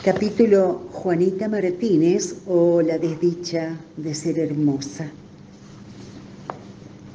Capítulo Juanita Martínez o la desdicha de ser hermosa.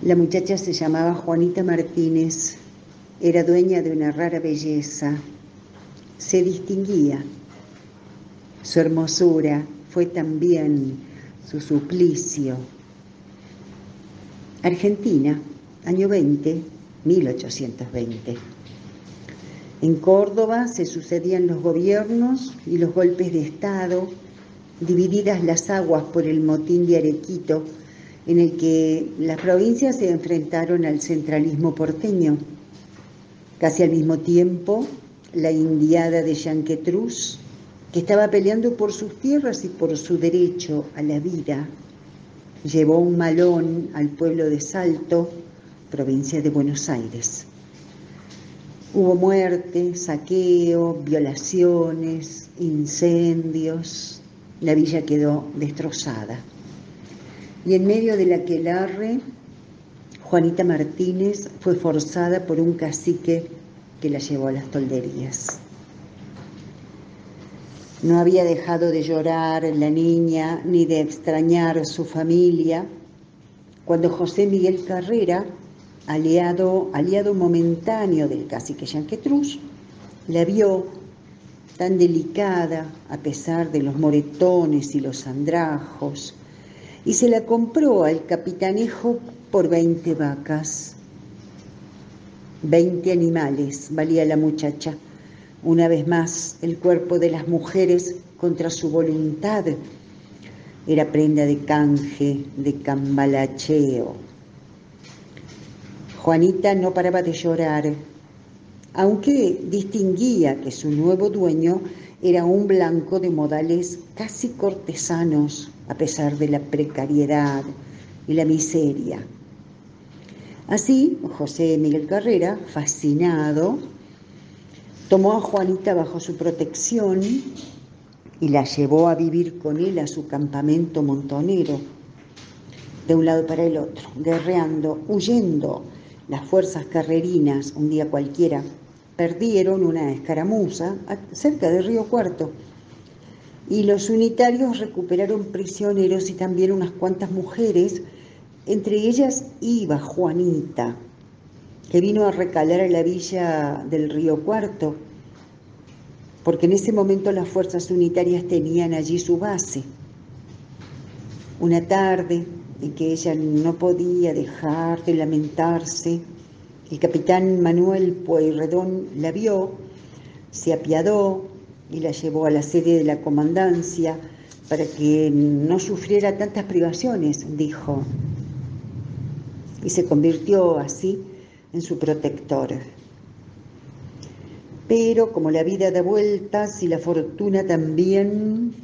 La muchacha se llamaba Juanita Martínez, era dueña de una rara belleza, se distinguía. Su hermosura fue también su suplicio. Argentina, año 20, 1820. En Córdoba se sucedían los gobiernos y los golpes de Estado, divididas las aguas por el motín de Arequito, en el que las provincias se enfrentaron al centralismo porteño. Casi al mismo tiempo, la indiada de Yanquetruz, que estaba peleando por sus tierras y por su derecho a la vida, llevó un malón al pueblo de Salto, provincia de Buenos Aires. Hubo muerte, saqueo, violaciones, incendios. La villa quedó destrozada. Y en medio del aquelarre, Juanita Martínez fue forzada por un cacique que la llevó a las tolderías. No había dejado de llorar la niña ni de extrañar su familia cuando José Miguel Carrera aliado, aliado momentáneo del cacique Yanquetruz, la vio tan delicada a pesar de los moretones y los andrajos, y se la compró al capitanejo por 20 vacas. 20 animales valía la muchacha. Una vez más, el cuerpo de las mujeres contra su voluntad era prenda de canje, de cambalacheo. Juanita no paraba de llorar, aunque distinguía que su nuevo dueño era un blanco de modales casi cortesanos, a pesar de la precariedad y la miseria. Así, José Miguel Carrera, fascinado, tomó a Juanita bajo su protección y la llevó a vivir con él a su campamento montonero, de un lado para el otro, guerreando, huyendo las fuerzas carrerinas, un día cualquiera, perdieron una escaramuza cerca del río Cuarto y los unitarios recuperaron prisioneros y también unas cuantas mujeres, entre ellas iba Juanita, que vino a recalar a la villa del río Cuarto, porque en ese momento las fuerzas unitarias tenían allí su base. Una tarde, en que ella no podía dejar de lamentarse. El capitán Manuel Pueyrredón la vio, se apiadó y la llevó a la sede de la comandancia para que no sufriera tantas privaciones, dijo, y se convirtió así en su protector. Pero como la vida da vueltas y la fortuna también,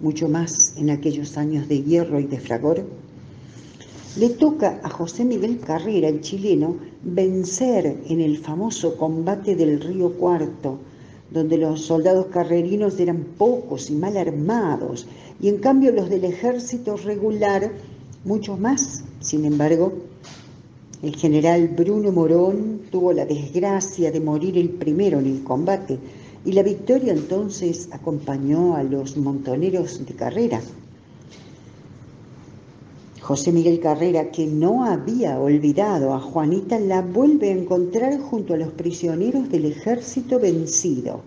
mucho más en aquellos años de hierro y de fragor, le toca a José Miguel Carrera, el chileno, vencer en el famoso combate del Río Cuarto, donde los soldados carrerinos eran pocos y mal armados, y en cambio los del ejército regular, muchos más. Sin embargo, el general Bruno Morón tuvo la desgracia de morir el primero en el combate, y la victoria entonces acompañó a los montoneros de carrera. José Miguel Carrera, que no había olvidado a Juanita, la vuelve a encontrar junto a los prisioneros del ejército vencido.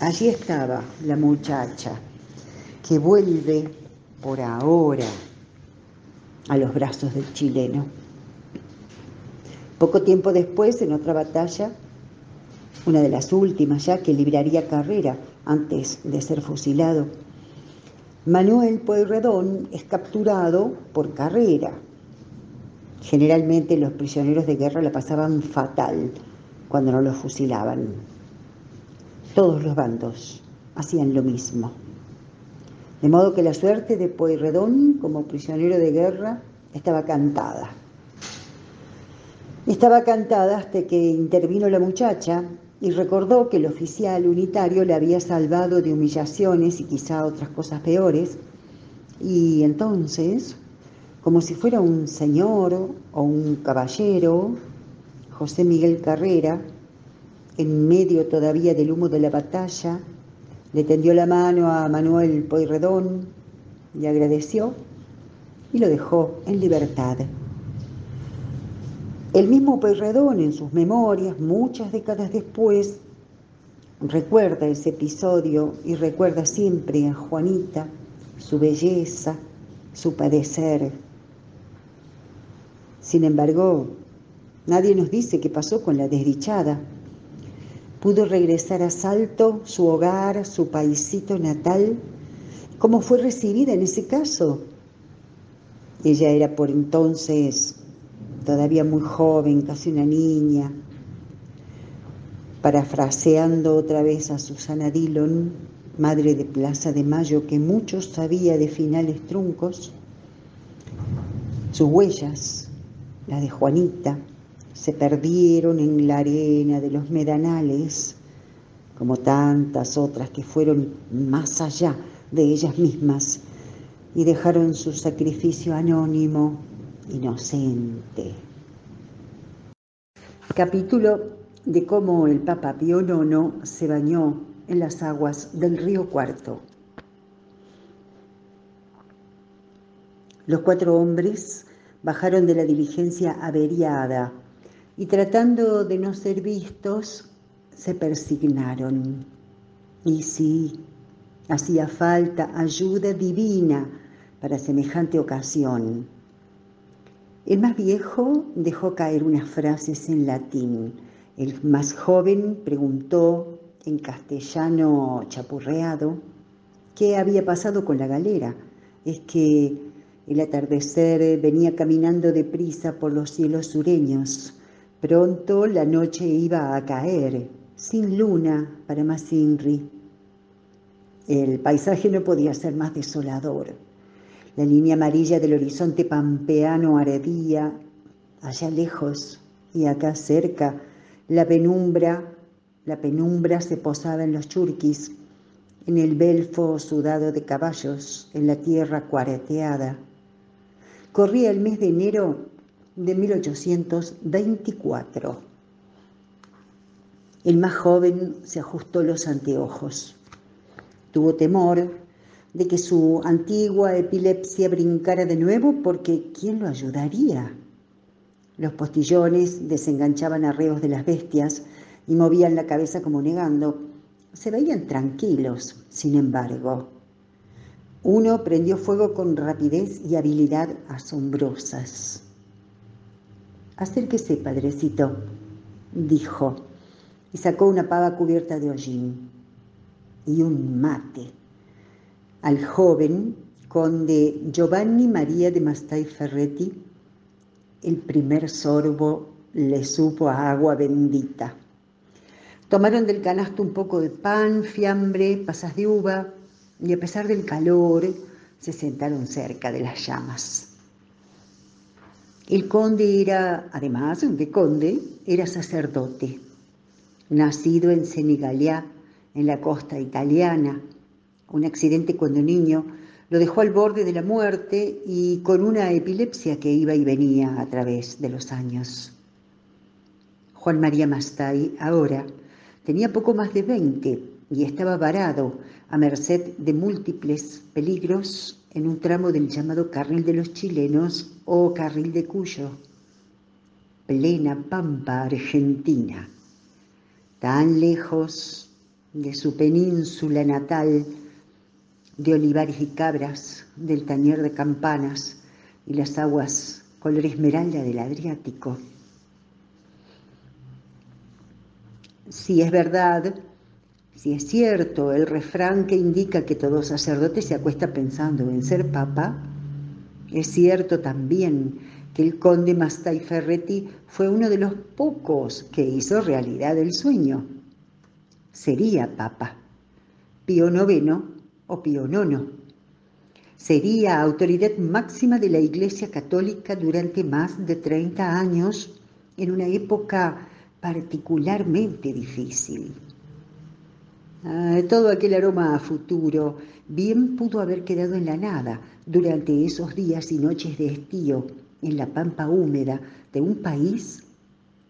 Allí estaba la muchacha, que vuelve por ahora a los brazos del chileno. Poco tiempo después, en otra batalla, una de las últimas ya que libraría Carrera antes de ser fusilado, Manuel Pueyrredón es capturado por carrera. Generalmente los prisioneros de guerra la pasaban fatal cuando no los fusilaban. Todos los bandos hacían lo mismo. De modo que la suerte de Pueyrredón como prisionero de guerra estaba cantada. Estaba cantada hasta que intervino la muchacha y recordó que el oficial unitario le había salvado de humillaciones y quizá otras cosas peores, y entonces, como si fuera un señor o un caballero, José Miguel Carrera, en medio todavía del humo de la batalla, Le tendió la mano a Manuel Poirredón, le agradeció y lo dejó en libertad. El mismo Pueyrredón en sus memorias, muchas décadas después, recuerda ese episodio y recuerda siempre a Juanita, su belleza, su padecer. Sin embargo, nadie nos dice qué pasó con la desdichada. Pudo regresar a Salto, su hogar, su paisito natal. ¿Cómo fue recibida en ese caso? Ella era por entonces todavía muy joven, casi una niña. Parafraseando otra vez a Susana Dillon, madre de Plaza de Mayo, que mucho sabía de finales truncos, sus huellas, la de Juanita, se perdieron en la arena de los medanales, como tantas otras que fueron más allá de ellas mismas y dejaron su sacrificio anónimo, inocente. Capítulo de cómo el Papa Pío IX se bañó en las aguas del río Cuarto. Los cuatro hombres bajaron de la diligencia averiada y tratando de no ser vistos, se persignaron. Y sí, hacía falta ayuda divina para semejante ocasión. El más viejo dejó caer unas frases en latín. El más joven preguntó en castellano chapurreado qué había pasado con la galera. Es que el atardecer venía caminando deprisa por los cielos sureños. Pronto la noche iba a caer, sin luna para Masinri. El paisaje no podía ser más desolador. La línea amarilla del horizonte pampeano ardía allá lejos y acá cerca. La penumbra, la penumbra se posaba en los churquis, en el belfo sudado de caballos, en la tierra cuareteada. Corría el mes de enero de 1824. El más joven se ajustó los anteojos. Tuvo temor de que su antigua epilepsia brincara de nuevo porque ¿quién lo ayudaría? Los postillones desenganchaban arreos de las bestias y movían la cabeza como negando. Se veían tranquilos, sin embargo. Uno prendió fuego con rapidez y habilidad asombrosas. Acérquese, padrecito, dijo, y sacó una pava cubierta de hollín y un mate al joven conde Giovanni María de Mastay Ferretti, el primer sorbo le supo a agua bendita. Tomaron del canasto un poco de pan, fiambre, pasas de uva y a pesar del calor se sentaron cerca de las llamas. El conde era, además de conde, era sacerdote, nacido en Senigallia, en la costa italiana, un accidente cuando niño lo dejó al borde de la muerte y con una epilepsia que iba y venía a través de los años. Juan María Mastay ahora tenía poco más de 20 y estaba varado a merced de múltiples peligros en un tramo del llamado carril de los chilenos o carril de Cuyo, plena pampa argentina, tan lejos de su península natal de olivares y cabras, del tañer de campanas y las aguas color esmeralda del Adriático. Si es verdad, si es cierto el refrán que indica que todo sacerdote se acuesta pensando en ser papa, es cierto también que el conde Mastai Ferretti fue uno de los pocos que hizo realidad el sueño. Sería papa. Pío IX o Pío. Sería autoridad máxima de la Iglesia Católica durante más de 30 años en una época particularmente difícil. Ah, todo aquel aroma a futuro bien pudo haber quedado en la nada durante esos días y noches de estío en la pampa húmeda de un país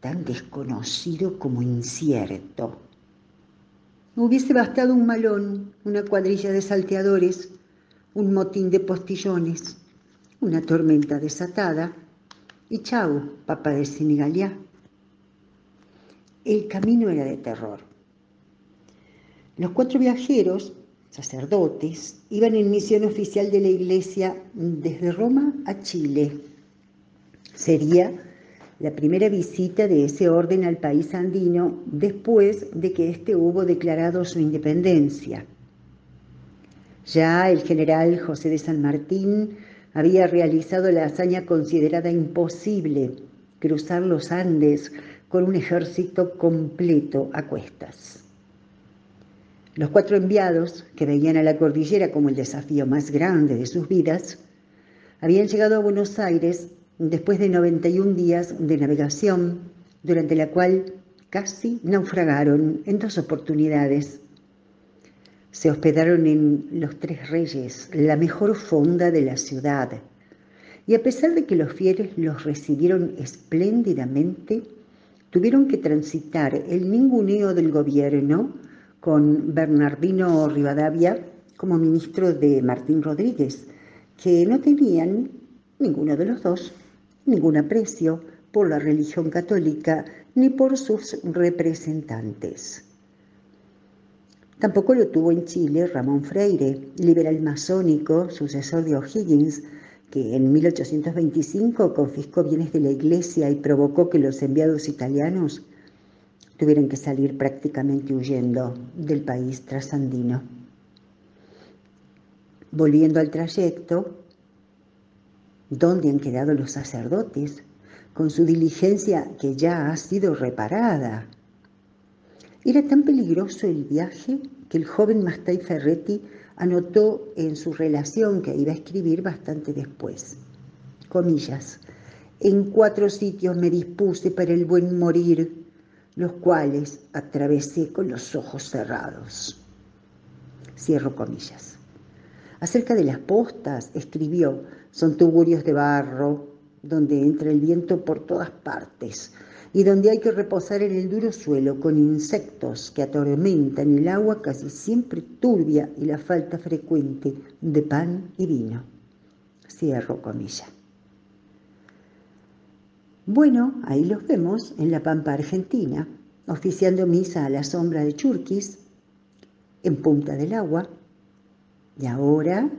tan desconocido como incierto. Hubiese bastado un malón, una cuadrilla de salteadores, un motín de postillones, una tormenta desatada y chau, papa de Senegalía. El camino era de terror. Los cuatro viajeros, sacerdotes, iban en misión oficial de la iglesia desde Roma a Chile. Sería la primera visita de ese orden al país andino después de que éste hubo declarado su independencia. Ya el general José de San Martín había realizado la hazaña considerada imposible, cruzar los Andes con un ejército completo a cuestas. Los cuatro enviados, que veían a la cordillera como el desafío más grande de sus vidas, habían llegado a Buenos Aires después de 91 días de navegación, durante la cual casi naufragaron en dos oportunidades. Se hospedaron en Los Tres Reyes, la mejor fonda de la ciudad, y a pesar de que los fieles los recibieron espléndidamente, tuvieron que transitar el ninguneo del gobierno con Bernardino Rivadavia como ministro de Martín Rodríguez, que no tenían, ninguno de los dos, ningún aprecio por la religión católica ni por sus representantes. Tampoco lo tuvo en Chile Ramón Freire, liberal masónico, sucesor de O'Higgins, que en 1825 confiscó bienes de la iglesia y provocó que los enviados italianos tuvieran que salir prácticamente huyendo del país trasandino. Volviendo al trayecto, ¿Dónde han quedado los sacerdotes con su diligencia que ya ha sido reparada? Era tan peligroso el viaje que el joven Mastai Ferretti anotó en su relación que iba a escribir bastante después. Comillas. En cuatro sitios me dispuse para el buen morir, los cuales atravesé con los ojos cerrados. Cierro comillas. Acerca de las postas, escribió, son tuburios de barro, donde entra el viento por todas partes y donde hay que reposar en el duro suelo con insectos que atormentan el agua casi siempre turbia y la falta frecuente de pan y vino. Cierro comilla. Bueno, ahí los vemos en la Pampa Argentina, oficiando misa a la sombra de Churquis, en Punta del Agua, y ahora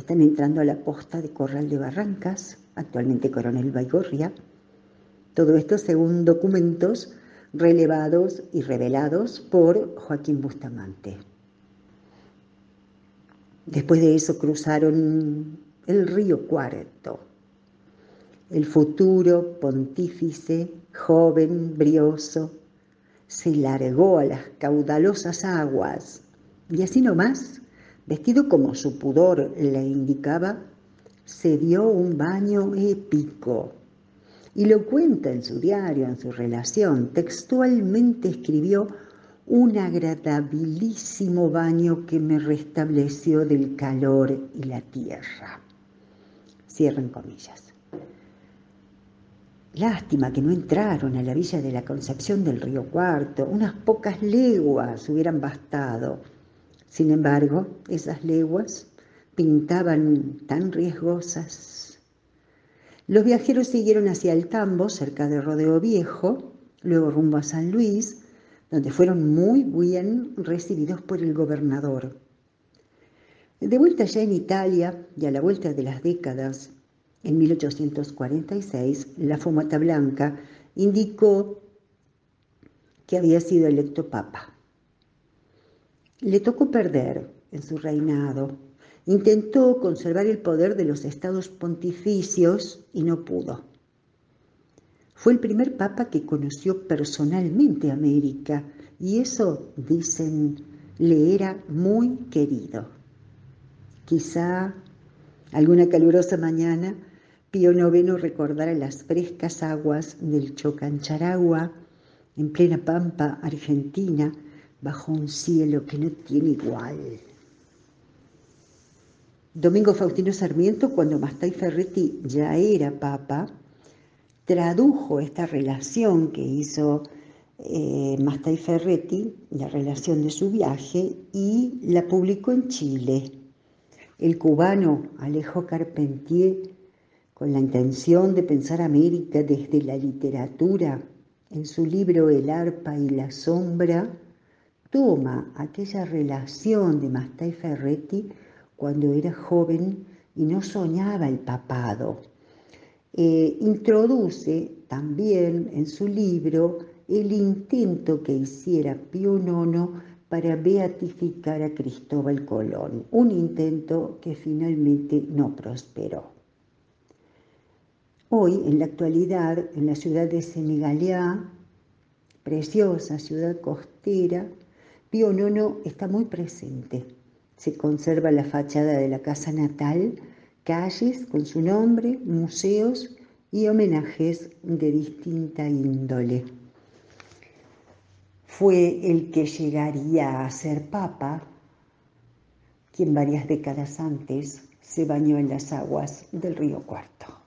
están entrando a la posta de Corral de Barrancas, actualmente Coronel Baigorria. Todo esto según documentos relevados y revelados por Joaquín Bustamante. Después de eso cruzaron el río Cuarto. El futuro pontífice, joven, brioso, se largó a las caudalosas aguas y así nomás vestido como su pudor le indicaba, se dio un baño épico. Y lo cuenta en su diario, en su relación. Textualmente escribió un agradabilísimo baño que me restableció del calor y la tierra. Cierren comillas. Lástima que no entraron a la villa de la Concepción del Río Cuarto, unas pocas leguas hubieran bastado sin embargo, esas leguas pintaban tan riesgosas. Los viajeros siguieron hacia el Tambo, cerca de Rodeo Viejo, luego rumbo a San Luis, donde fueron muy bien recibidos por el gobernador. De vuelta ya en Italia y a la vuelta de las décadas, en 1846, la Fumata Blanca indicó que había sido electo papa. Le tocó perder en su reinado. Intentó conservar el poder de los estados pontificios y no pudo. Fue el primer papa que conoció personalmente América y eso, dicen, le era muy querido. Quizá alguna calurosa mañana Pío IX recordara las frescas aguas del Chocancharagua en plena pampa argentina bajo un cielo que no tiene igual. Domingo Faustino Sarmiento, cuando Mastai Ferretti ya era papa, tradujo esta relación que hizo eh, Ferretti, la relación de su viaje, y la publicó en Chile. El cubano Alejo Carpentier, con la intención de pensar América desde la literatura, en su libro El arpa y la sombra, toma aquella relación de Masta y Ferretti cuando era joven y no soñaba el papado. Eh, introduce también en su libro el intento que hiciera Pío IX para beatificar a Cristóbal Colón, un intento que finalmente no prosperó. Hoy, en la actualidad, en la ciudad de Senigalea, preciosa ciudad costera, Pío IX está muy presente. Se conserva la fachada de la casa natal, calles con su nombre, museos y homenajes de distinta índole. Fue el que llegaría a ser papa, quien varias décadas antes se bañó en las aguas del río Cuarto.